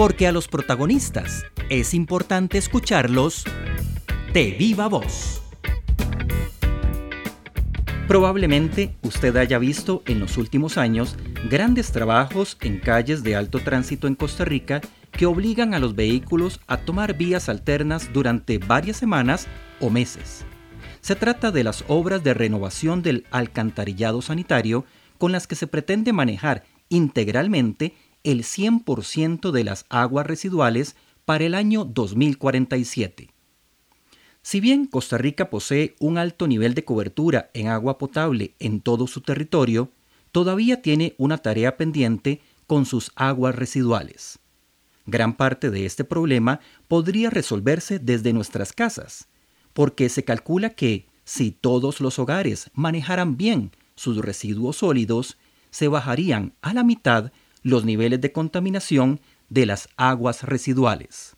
porque a los protagonistas es importante escucharlos de viva voz. Probablemente usted haya visto en los últimos años grandes trabajos en calles de alto tránsito en Costa Rica que obligan a los vehículos a tomar vías alternas durante varias semanas o meses. Se trata de las obras de renovación del alcantarillado sanitario con las que se pretende manejar integralmente el 100% de las aguas residuales para el año 2047. Si bien Costa Rica posee un alto nivel de cobertura en agua potable en todo su territorio, todavía tiene una tarea pendiente con sus aguas residuales. Gran parte de este problema podría resolverse desde nuestras casas, porque se calcula que si todos los hogares manejaran bien sus residuos sólidos, se bajarían a la mitad los niveles de contaminación de las aguas residuales.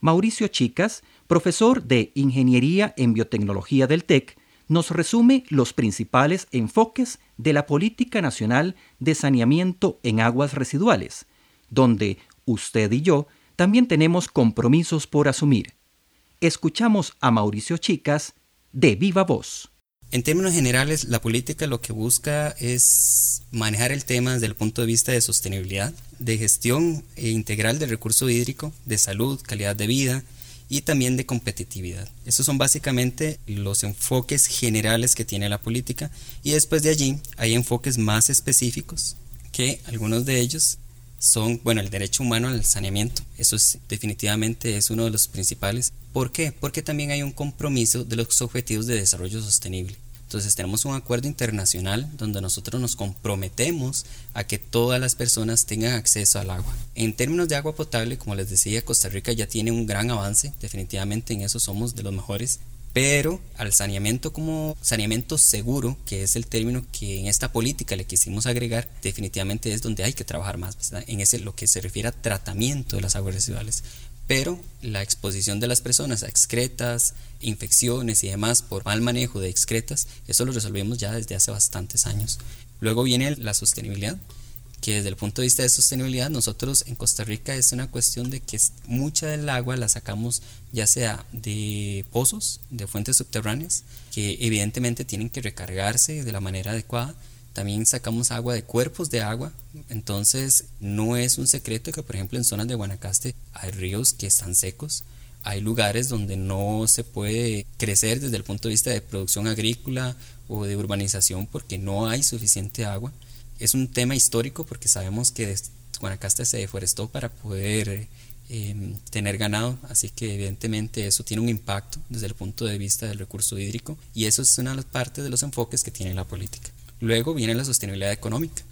Mauricio Chicas, profesor de Ingeniería en Biotecnología del TEC, nos resume los principales enfoques de la Política Nacional de Saneamiento en Aguas Residuales, donde usted y yo también tenemos compromisos por asumir. Escuchamos a Mauricio Chicas de viva voz. En términos generales, la política lo que busca es manejar el tema desde el punto de vista de sostenibilidad, de gestión integral del recurso hídrico, de salud, calidad de vida y también de competitividad. Esos son básicamente los enfoques generales que tiene la política y después de allí hay enfoques más específicos que algunos de ellos son, bueno, el derecho humano al saneamiento. Eso es definitivamente es uno de los principales. ¿Por qué? Porque también hay un compromiso de los objetivos de desarrollo sostenible. Entonces tenemos un acuerdo internacional donde nosotros nos comprometemos a que todas las personas tengan acceso al agua. En términos de agua potable, como les decía, Costa Rica ya tiene un gran avance, definitivamente en eso somos de los mejores, pero al saneamiento como saneamiento seguro, que es el término que en esta política le quisimos agregar, definitivamente es donde hay que trabajar más, en ese lo que se refiere a tratamiento de las aguas residuales. Pero la exposición de las personas a excretas, infecciones y demás por mal manejo de excretas, eso lo resolvemos ya desde hace bastantes años. Luego viene la sostenibilidad que desde el punto de vista de sostenibilidad nosotros en Costa Rica es una cuestión de que mucha del agua la sacamos ya sea de pozos, de fuentes subterráneas, que evidentemente tienen que recargarse de la manera adecuada. También sacamos agua de cuerpos de agua, entonces no es un secreto que por ejemplo en zonas de Guanacaste hay ríos que están secos, hay lugares donde no se puede crecer desde el punto de vista de producción agrícola o de urbanización porque no hay suficiente agua. Es un tema histórico porque sabemos que Guanacaste se deforestó para poder em, tener ganado, así que evidentemente eso tiene un impacto desde el punto de vista del recurso hídrico y eso es una de las partes de los enfoques que tiene la política. Luego viene la sostenibilidad económica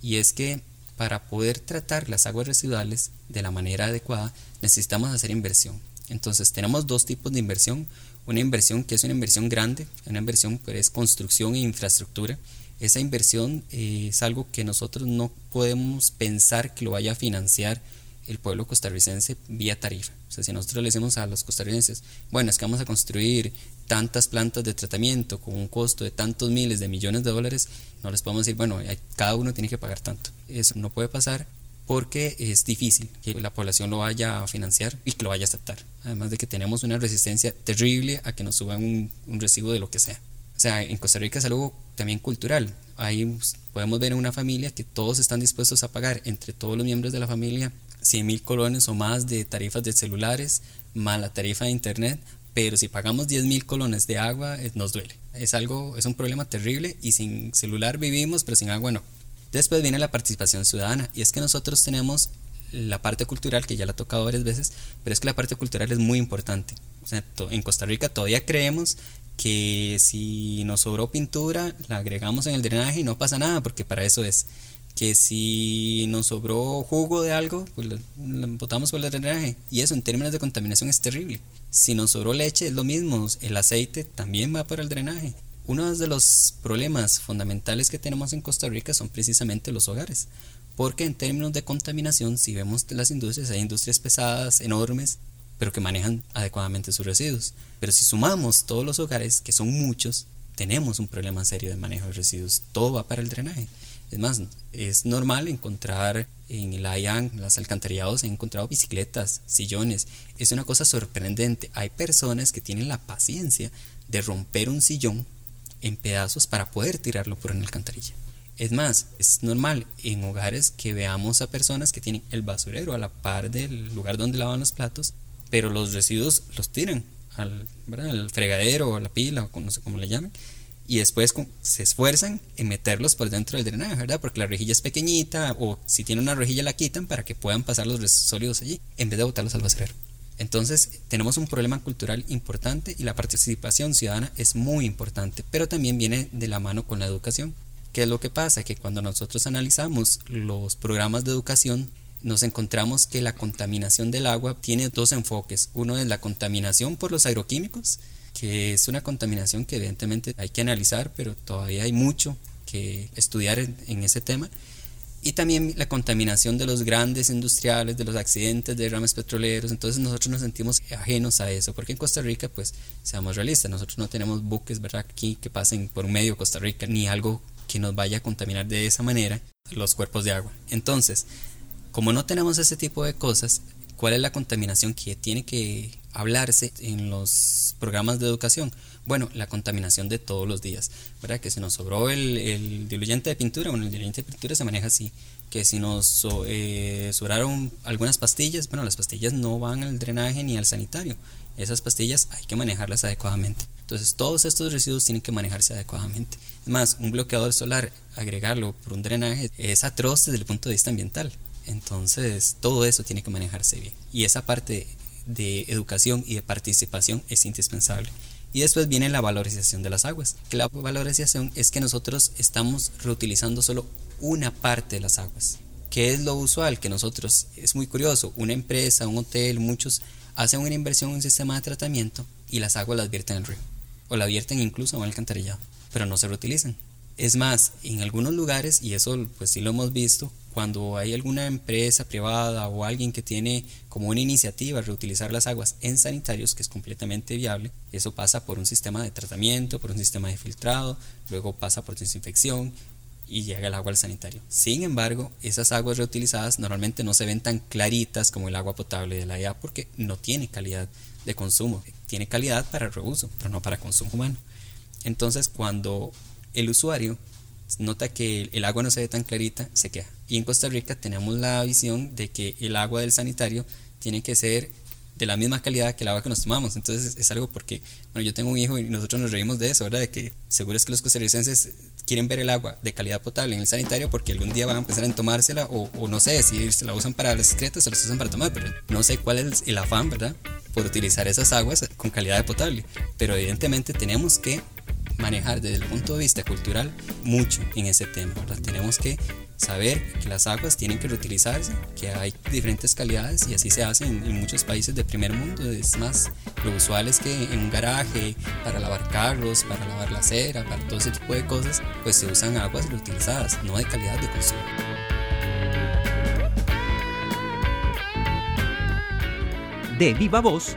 y es que para poder tratar las aguas residuales de la manera adecuada necesitamos hacer inversión. Entonces tenemos dos tipos de inversión, una inversión que es una inversión grande, una inversión que es construcción e infraestructura esa inversión eh, es algo que nosotros no podemos pensar que lo vaya a financiar el pueblo costarricense vía tarifa. O sea, si nosotros le decimos a los costarricenses, bueno, es que vamos a construir tantas plantas de tratamiento con un costo de tantos miles de millones de dólares, no les podemos decir, bueno, cada uno tiene que pagar tanto. Eso no puede pasar porque es difícil que la población lo vaya a financiar y que lo vaya a aceptar. Además de que tenemos una resistencia terrible a que nos suban un, un recibo de lo que sea. O sea, en Costa Rica es algo también cultural. Ahí podemos ver en una familia que todos están dispuestos a pagar entre todos los miembros de la familia 100 mil colones o más de tarifas de celulares, más la tarifa de internet, pero si pagamos 10 mil colones de agua eh, nos duele. Es algo, es un problema terrible y sin celular vivimos, pero sin agua no. Después viene la participación ciudadana y es que nosotros tenemos la parte cultural que ya la he tocado varias veces, pero es que la parte cultural es muy importante. O en Costa Rica todavía creemos que si nos sobró pintura, la agregamos en el drenaje y no pasa nada, porque para eso es. Que si nos sobró jugo de algo, pues lo, botamos por el drenaje. Y eso en términos de contaminación es terrible. Si nos sobró leche, es lo mismo. El aceite también va por el drenaje. Uno de los problemas fundamentales que tenemos en Costa Rica son precisamente los hogares. Porque en términos de contaminación, si vemos las industrias, hay industrias pesadas, enormes, pero que manejan adecuadamente sus residuos. Pero si sumamos todos los hogares, que son muchos, tenemos un problema serio de manejo de residuos. Todo va para el drenaje. Es más, es normal encontrar en el IAN, las alcantarillados, he encontrado bicicletas, sillones. Es una cosa sorprendente. Hay personas que tienen la paciencia de romper un sillón en pedazos para poder tirarlo por una alcantarilla. Es más, es normal en hogares que veamos a personas que tienen el basurero a la par del lugar donde lavan los platos, pero los residuos los tiran al, fregadero o a la pila o no sé cómo le llamen y después se esfuerzan en meterlos por dentro del drenaje, ¿verdad? Porque la rejilla es pequeñita o si tiene una rejilla la quitan para que puedan pasar los sólidos allí en vez de botarlos al basurero. Entonces tenemos un problema cultural importante y la participación ciudadana es muy importante, pero también viene de la mano con la educación. ¿Qué es lo que pasa? Que cuando nosotros analizamos los programas de educación, nos encontramos que la contaminación del agua tiene dos enfoques. Uno es la contaminación por los agroquímicos, que es una contaminación que evidentemente hay que analizar, pero todavía hay mucho que estudiar en, ese tema. Y también la contaminación de los grandes industriales, de los accidentes de derrames petroleros. Entonces nosotros nos sentimos ajenos a eso, porque en Costa Rica, pues, seamos realistas, nosotros no tenemos buques, ¿verdad?, aquí que pasen por medio de Costa Rica, ni algo que nos vaya a contaminar de esa manera los cuerpos de agua. Entonces, como no tenemos ese tipo de cosas, ¿cuál es la contaminación que tiene que hablarse en los programas de educación? Bueno, la contaminación de todos los días, ¿verdad? Que si nos sobró el, diluyente de pintura, bueno, el diluyente de pintura se maneja así, que si nos eh, sobraron algunas pastillas, bueno, las pastillas no van al drenaje ni al sanitario, esas pastillas hay que manejarlas adecuadamente. Entonces, todos estos residuos tienen que manejarse adecuadamente. Es más, un bloqueador solar, agregarlo por un drenaje, es atroz desde el punto de vista ambiental. Entonces, todo eso tiene que manejarse bien. Y esa parte de educación y de participación es indispensable. Y después viene la valorización de las aguas. Que la valorización es que nosotros estamos reutilizando solo una parte de las aguas. ¿Qué es lo usual? Que nosotros, es muy curioso, una empresa, un hotel, muchos hacen una inversión en un sistema de tratamiento y las aguas las vierten el río. O la vierten incluso en el alcantarillado, pero no se reutilizan. Es más, en algunos lugares, y eso pues sí lo hemos visto, cuando hay alguna empresa privada o alguien que tiene como una iniciativa reutilizar las aguas en sanitarios, que es completamente viable, eso pasa por un sistema de tratamiento, por un sistema de filtrado, luego pasa por desinfección y llega el agua al sanitario. Sin embargo, esas aguas reutilizadas normalmente no se ven tan claritas como el agua potable de la EA porque no tiene calidad de consumo, tiene calidad para reuso, pero no para consumo humano. Entonces, cuando el usuario nota que el agua no se ve tan clarita, se queja. Y en Costa Rica tenemos la visión de que el agua del sanitario tiene que ser de la misma calidad que el agua que nos tomamos. Entonces es algo porque, bueno, yo tengo un hijo y nosotros nos reímos de eso, ¿verdad? De que seguro es que los costarricenses quieren ver el agua de calidad potable en el sanitario porque algún día van a empezar a tomársela o, no sé si se la usan para las excretas o la usan para tomar, pero no sé cuál es el afán, ¿verdad? Por utilizar esas aguas con calidad de potable. Pero evidentemente tenemos que manejar desde el punto de vista cultural mucho en ese tema. Tenemos que saber que las aguas tienen que reutilizarse, que hay diferentes calidades y así se hace en, muchos países de primer mundo. Es más, lo usual es que en un garaje, para lavar carros, para lavar la acera, para todo ese tipo de cosas, pues se usan aguas reutilizadas, no de calidad de consumo. De viva voz